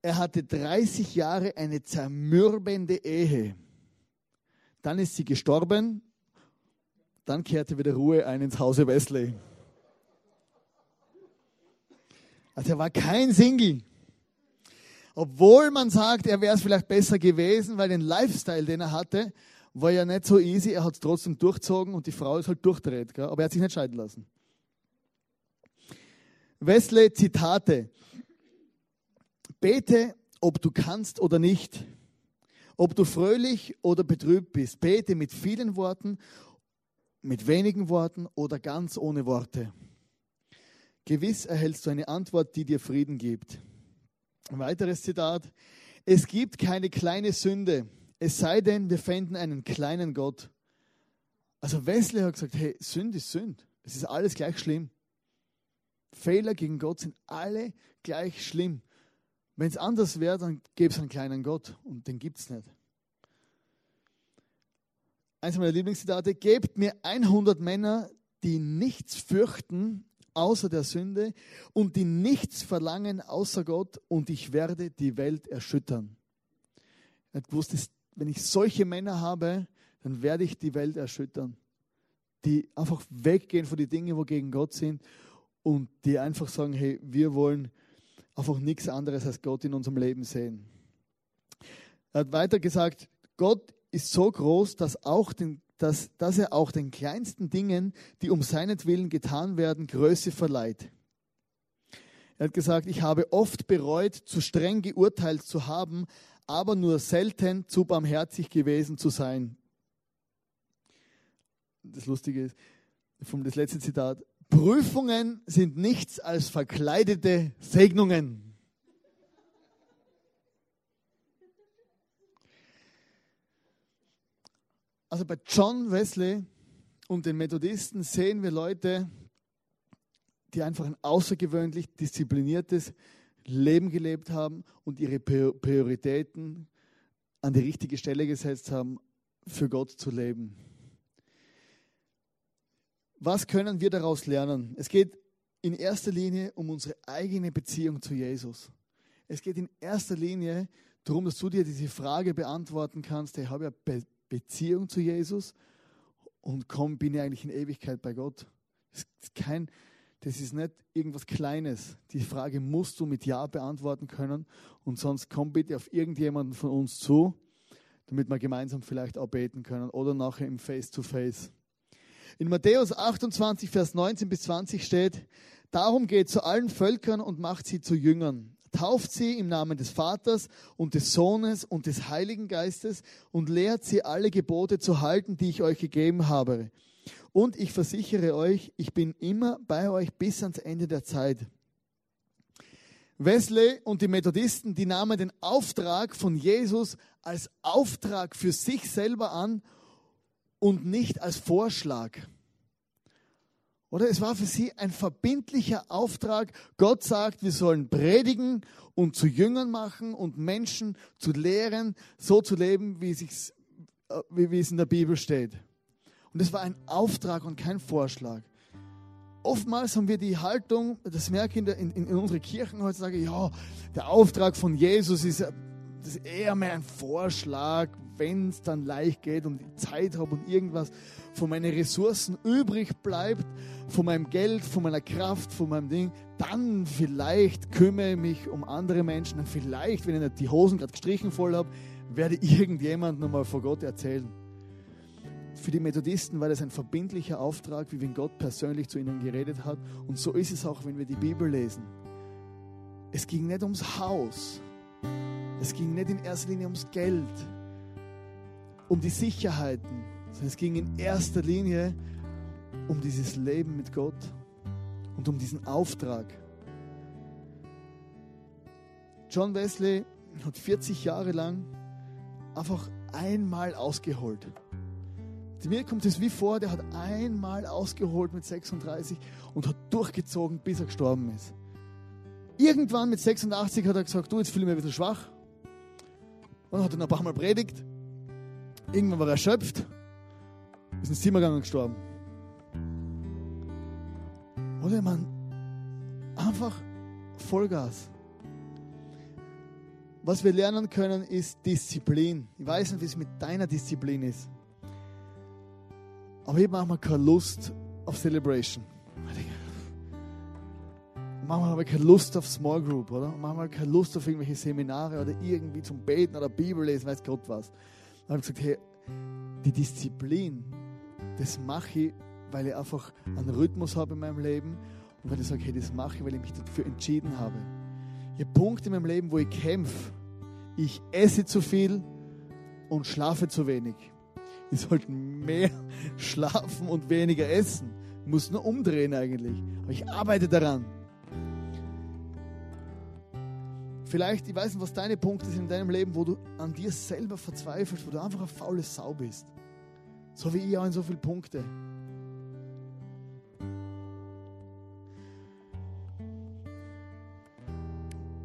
Er hatte 30 Jahre eine zermürbende Ehe. Dann ist sie gestorben. Dann kehrte wieder Ruhe ein ins Hause Wesley. Also er war kein Single. Obwohl man sagt, er wäre es vielleicht besser gewesen, weil den Lifestyle, den er hatte, war ja nicht so easy. Er hat es trotzdem durchzogen und die Frau ist halt durchdreht. Gell? Aber er hat sich nicht scheiden lassen. Wesley, Zitate. Bete, ob du kannst oder nicht. Ob du fröhlich oder betrübt bist, bete mit vielen Worten, mit wenigen Worten oder ganz ohne Worte. Gewiss erhältst du eine Antwort, die dir Frieden gibt. Ein weiteres Zitat. Es gibt keine kleine Sünde, es sei denn, wir fänden einen kleinen Gott. Also Wesley hat gesagt, hey, Sünd ist Sünd. Es ist alles gleich schlimm. Fehler gegen Gott sind alle gleich schlimm. Wenn es anders wäre, dann gäbe es einen kleinen Gott und den gibt es nicht. Eins meiner Lieblingszitate, gebt mir 100 Männer, die nichts fürchten außer der Sünde und die nichts verlangen außer Gott und ich werde die Welt erschüttern. Er hat gewusst, wenn ich solche Männer habe, dann werde ich die Welt erschüttern. Die einfach weggehen von den Dingen, wo gegen Gott sind und die einfach sagen, hey, wir wollen einfach nichts anderes als Gott in unserem Leben sehen. Er hat weiter gesagt, Gott ist so groß, dass, auch den, dass, dass er auch den kleinsten Dingen, die um seinetwillen getan werden, Größe verleiht. Er hat gesagt, ich habe oft bereut, zu streng geurteilt zu haben, aber nur selten zu barmherzig gewesen zu sein. Das Lustige ist, vom das letzte Zitat, Prüfungen sind nichts als verkleidete Segnungen. Also bei John Wesley und den Methodisten sehen wir Leute, die einfach ein außergewöhnlich diszipliniertes Leben gelebt haben und ihre Prioritäten an die richtige Stelle gesetzt haben, für Gott zu leben. Was können wir daraus lernen? Es geht in erster Linie um unsere eigene Beziehung zu Jesus. Es geht in erster Linie darum, dass du dir diese Frage beantworten kannst, ich habe ja Be Beziehung zu Jesus und komm, bin ich eigentlich in Ewigkeit bei Gott. Das ist kein, das ist nicht irgendwas Kleines. Die Frage musst du mit Ja beantworten können und sonst komm bitte auf irgendjemanden von uns zu, damit wir gemeinsam vielleicht auch beten können oder nachher im Face-to-Face. -face. In Matthäus 28, Vers 19 bis 20 steht, Darum geht zu allen Völkern und macht sie zu Jüngern. Tauft sie im Namen des Vaters und des Sohnes und des Heiligen Geistes und lehrt sie alle Gebote zu halten, die ich euch gegeben habe. Und ich versichere euch, ich bin immer bei euch bis ans Ende der Zeit. Wesley und die Methodisten, die nahmen den Auftrag von Jesus als Auftrag für sich selber an und nicht als Vorschlag. Oder es war für sie ein verbindlicher Auftrag. Gott sagt, wir sollen predigen und zu Jüngern machen und Menschen zu lehren, so zu leben, wie, äh, wie es in der Bibel steht. Und es war ein Auftrag und kein Vorschlag. Oftmals haben wir die Haltung, das merke ich in, der, in, in unseren Kirchen heutzutage, ja, der Auftrag von Jesus ist, das ist eher mehr ein Vorschlag, wenn es dann leicht geht und ich Zeit habe und irgendwas von meinen Ressourcen übrig bleibt, von meinem Geld, von meiner Kraft, von meinem Ding, dann vielleicht kümmere ich mich um andere Menschen, dann vielleicht, wenn ich nicht die Hosen gerade gestrichen voll habe, werde irgendjemand nochmal vor Gott erzählen. Für die Methodisten war das ein verbindlicher Auftrag, wie wenn Gott persönlich zu ihnen geredet hat. Und so ist es auch, wenn wir die Bibel lesen. Es ging nicht ums Haus. Es ging nicht in erster Linie ums Geld, um die Sicherheiten, sondern es ging in erster Linie um dieses Leben mit Gott und um diesen Auftrag. John Wesley hat 40 Jahre lang einfach einmal ausgeholt. Mir kommt es wie vor, der hat einmal ausgeholt mit 36 und hat durchgezogen, bis er gestorben ist. Irgendwann mit 86 hat er gesagt, du, jetzt fühle ich mich ein bisschen schwach. Und dann hat noch ein paar Mal predigt. Irgendwann war er erschöpft, ist ins Zimmer gegangen und gestorben. Oder man einfach Vollgas. Was wir lernen können, ist Disziplin. Ich weiß nicht, wie es mit deiner Disziplin ist. Aber ich habe manchmal keine Lust auf Celebration. Manchmal habe ich keine Lust auf Small Group, oder? Manchmal keine Lust auf irgendwelche Seminare oder irgendwie zum Beten oder Bibel lesen, weiß Gott was. Dann habe ich gesagt, hey, die Disziplin, das mache ich, weil ich einfach einen Rhythmus habe in meinem Leben und weil ich sage, hey, das mache ich, weil ich mich dafür entschieden habe. Ich habe Punkte in meinem Leben, wo ich kämpfe. Ich esse zu viel und schlafe zu wenig. Wir sollten mehr schlafen und weniger essen. Ich muss nur umdrehen eigentlich. Aber ich arbeite daran. Vielleicht, ich weiß nicht, was deine Punkte sind in deinem Leben, wo du an dir selber verzweifelst, wo du einfach eine faule Sau bist. So wie ich auch in so vielen Punkte.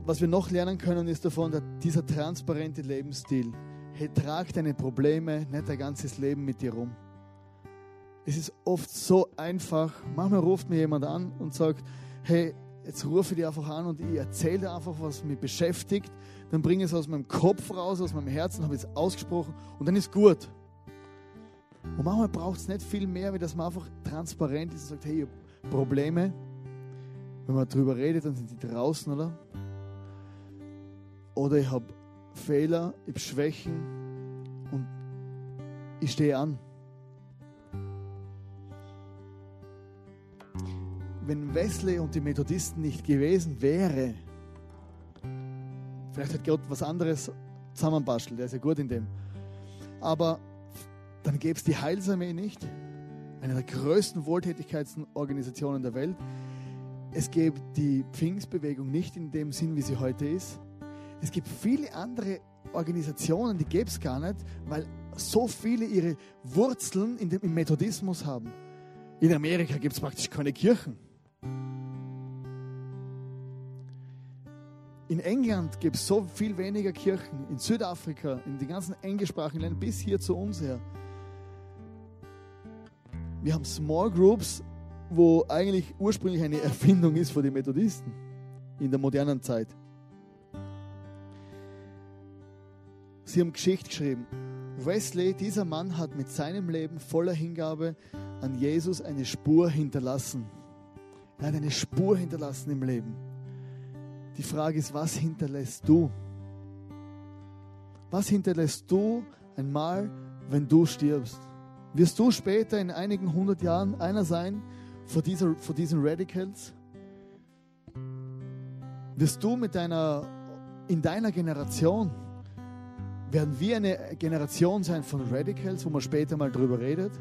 Was wir noch lernen können, ist davon, dass dieser transparente Lebensstil hey, trag deine Probleme nicht dein ganzes Leben mit dir rum. Es ist oft so einfach. Manchmal ruft mir jemand an und sagt, hey, jetzt rufe ich dich einfach an und ich erzähle dir einfach, was mich beschäftigt. Dann bringe ich es aus meinem Kopf raus, aus meinem Herzen, habe es ausgesprochen und dann ist gut. Und manchmal braucht es nicht viel mehr, wie dass man einfach transparent ist und sagt, hey, ich habe Probleme. Wenn man darüber redet, dann sind die draußen, oder? Oder ich habe Fehler, ich habe Schwächen und ich stehe an. Wenn Wesley und die Methodisten nicht gewesen wäre, vielleicht hat Gott was anderes zusammenbastelt, der ist ja gut in dem. Aber dann gäbe es die Heilsarmee nicht, eine der größten Wohltätigkeitsorganisationen der Welt. Es gäbe die Pfingstbewegung nicht in dem Sinn, wie sie heute ist. Es gibt viele andere Organisationen, die gäbe es gar nicht, weil so viele ihre Wurzeln in dem, im Methodismus haben. In Amerika gibt es praktisch keine Kirchen. In England gibt es so viel weniger Kirchen. In Südafrika, in den ganzen englischsprachigen Ländern, bis hier zu uns her. Wir haben Small Groups, wo eigentlich ursprünglich eine Erfindung ist für die Methodisten in der modernen Zeit. Sie haben Geschichte geschrieben. Wesley, dieser Mann hat mit seinem Leben voller Hingabe an Jesus eine Spur hinterlassen. Er hat eine Spur hinterlassen im Leben. Die Frage ist, was hinterlässt du? Was hinterlässt du einmal, wenn du stirbst? Wirst du später in einigen hundert Jahren einer sein vor, dieser, vor diesen Radicals? Wirst du mit deiner, in deiner Generation, werden wir eine Generation sein von Radicals, wo man später mal drüber redet?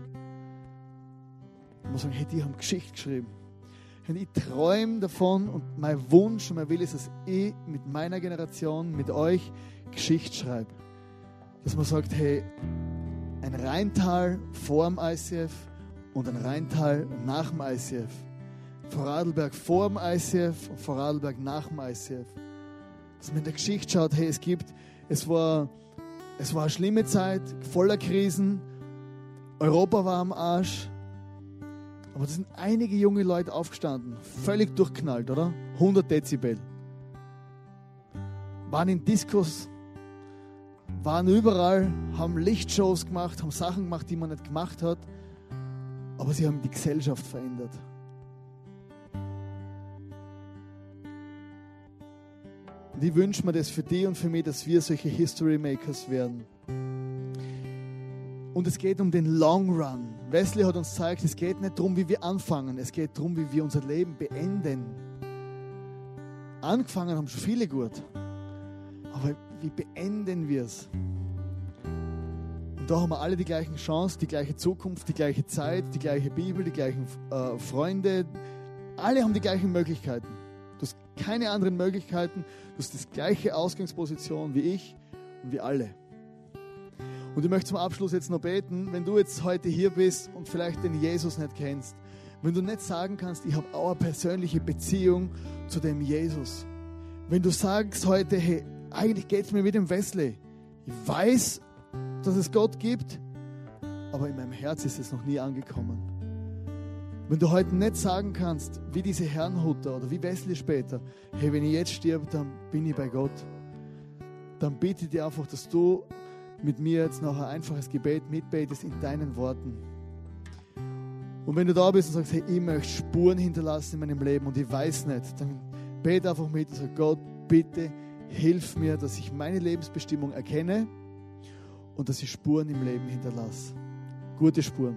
Und man sagen, hey, die haben Geschichte geschrieben. Und ich träume davon und mein Wunsch und mein Wille ist, dass ich mit meiner Generation, mit euch Geschichte schreibe. Dass man sagt, hey, ein Rheintal vor dem ICF und ein Rheintal nach dem ICF. Vorarlberg vor dem ICF und Vorarlberg nach dem ICF. Dass man in der Geschichte schaut, hey, es gibt, es war, es war eine schlimme Zeit, voller Krisen, Europa war am Arsch, aber da sind einige junge Leute aufgestanden, völlig durchknallt, oder? 100 Dezibel. Waren in Diskos, waren überall, haben Lichtshows gemacht, haben Sachen gemacht, die man nicht gemacht hat. Aber sie haben die Gesellschaft verändert. Und ich wünsche mir das für dich und für mich, dass wir solche History Makers werden. Und es geht um den Long Run. Wesley hat uns gezeigt, es geht nicht darum, wie wir anfangen, es geht darum, wie wir unser Leben beenden. Angefangen haben schon viele gut, aber wie beenden wir es? Und da haben wir alle die gleichen Chancen, die gleiche Zukunft, die gleiche Zeit, die gleiche Bibel, die gleichen äh, Freunde. Alle haben die gleichen Möglichkeiten. Du hast keine anderen Möglichkeiten. Du hast die gleiche Ausgangsposition wie ich und wie alle. Und ich möchte zum Abschluss jetzt noch beten, wenn du jetzt heute hier bist und vielleicht den Jesus nicht kennst, wenn du nicht sagen kannst, ich habe auch eine persönliche Beziehung zu dem Jesus. Wenn du sagst heute, hey, eigentlich geht es mir wie dem Wesley. Ich weiß, dass es Gott gibt, aber in meinem Herz ist es noch nie angekommen. Wenn du heute nicht sagen kannst, wie diese Herrnhuter oder wie Wesley später, hey, wenn ich jetzt stirb, dann bin ich bei Gott, dann ich dir einfach, dass du mit mir jetzt noch ein einfaches Gebet mitbetest in deinen Worten. Und wenn du da bist und sagst, hey, ich möchte Spuren hinterlassen in meinem Leben und ich weiß nicht, dann bete einfach mit und sag, Gott, bitte hilf mir, dass ich meine Lebensbestimmung erkenne und dass ich Spuren im Leben hinterlasse. Gute Spuren.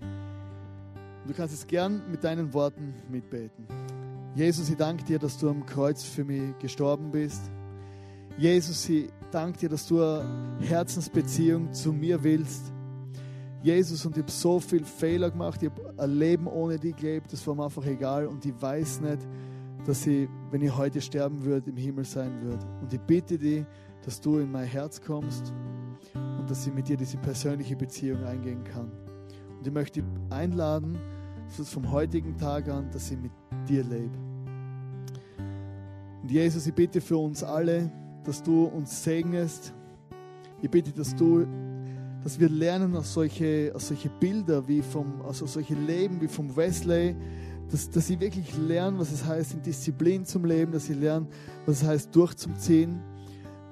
Und du kannst es gern mit deinen Worten mitbeten. Jesus, ich danke dir, dass du am Kreuz für mich gestorben bist. Jesus, ich danke dir, dass du eine Herzensbeziehung zu mir willst. Jesus, und ich habe so viele Fehler gemacht, ich habe ein Leben ohne dich gelebt, das war mir einfach egal und ich weiß nicht, dass ich, wenn ich heute sterben würde, im Himmel sein würde. Und ich bitte dich, dass du in mein Herz kommst und dass ich mit dir diese persönliche Beziehung eingehen kann. Und ich möchte dich einladen, vom heutigen Tag an, dass ich mit dir lebe. Und Jesus, ich bitte für uns alle, dass du uns segnest. Ich bitte, dass du, dass wir lernen aus solche, aus solche Bilder wie vom, also solche Leben wie vom Wesley, dass, dass sie wirklich lernen, was es heißt, in Disziplin zum Leben, dass sie lernen, was es heißt, durchzuziehen,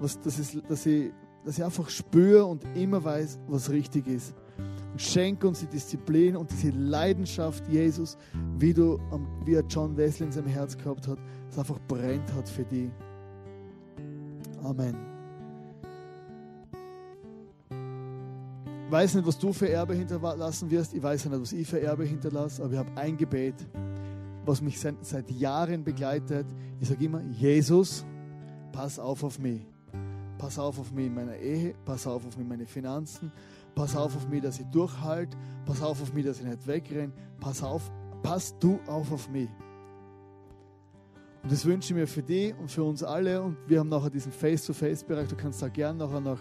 was, dass, es, dass, ich, dass ich einfach spüre und immer weiß, was richtig ist. Und schenk uns die Disziplin und diese Leidenschaft, Jesus, wie du, wie er John Wesley in seinem Herz gehabt hat, das einfach brennt hat für die. Amen. Ich weiß nicht, was du für Erbe hinterlassen wirst. Ich weiß nicht, was ich für Erbe hinterlasse. Aber ich habe ein Gebet, was mich seit, Jahren begleitet. Ich sage immer, Jesus, pass auf auf mich. Pass auf auf mich in meiner Ehe. Pass auf auf mich in meine Finanzen. Pass auf auf mich, dass ich durchhalte. Pass auf auf mich, dass ich nicht wegrenne. Pass auf, pass du auf auf mich. Und das wünsche ich mir für dich und für uns alle. Und wir haben nachher diesen Face-to-Face-Bereich. Du kannst da gerne nachher noch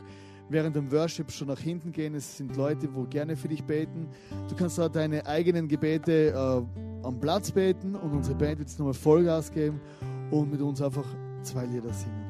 während dem Worship schon nach hinten gehen. Es sind Leute, wo gerne für dich beten. Du kannst da deine eigenen Gebete äh, am Platz beten und unsere Band wird jetzt nochmal Vollgas geben und mit uns einfach zwei Lieder singen.